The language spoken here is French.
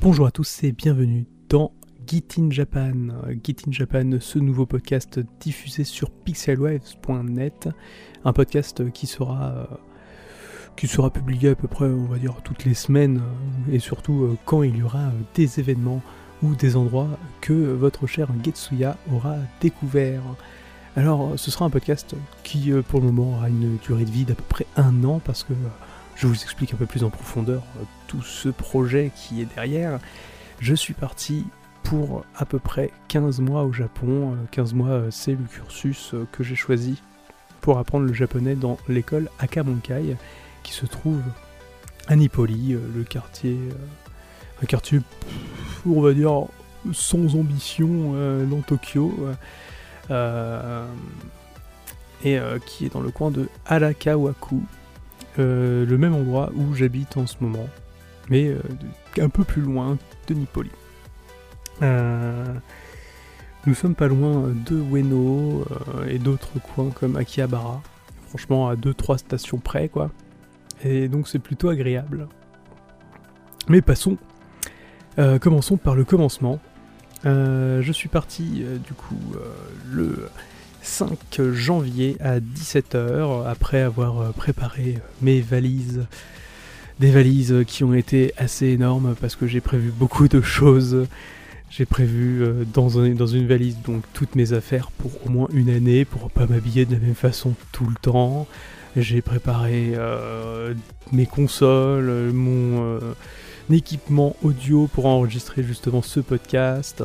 Bonjour à tous et bienvenue dans Git in Japan. Git in Japan, ce nouveau podcast diffusé sur pixelwaves.net, un podcast qui sera euh, qui sera publié à peu près, on va dire, toutes les semaines euh, et surtout euh, quand il y aura des événements ou des endroits que votre cher Getsuya aura découvert. Alors, ce sera un podcast qui, pour le moment, aura une durée de vie d'à peu près un an parce que je vous explique un peu plus en profondeur euh, tout ce projet qui est derrière. Je suis parti pour à peu près 15 mois au Japon. 15 euh, mois, euh, c'est le cursus que j'ai choisi pour apprendre le japonais dans l'école Akamonkai, qui se trouve à Nipoli, le quartier, un quartier, on va dire, sans ambition dans Tokyo, et qui est dans le coin de Arakawaku, euh, le même endroit où j'habite en ce moment, mais euh, un peu plus loin de Nipoli. Euh, nous sommes pas loin de Ueno et d'autres coins comme Akihabara, franchement à 2-3 stations près quoi, et donc c'est plutôt agréable. Mais passons, commençons par le commencement. je suis parti du coup le 5 janvier à 17h, après avoir euh, préparé mes valises. Des valises qui ont été assez énormes parce que j'ai prévu beaucoup de choses. J'ai prévu euh, dans, une valise donc toutes mes affaires pour au moins une année, pour pas m'habiller de la même façon tout le temps. J'ai préparé euh, mes consoles, mon équipement audio pour enregistrer justement ce podcast.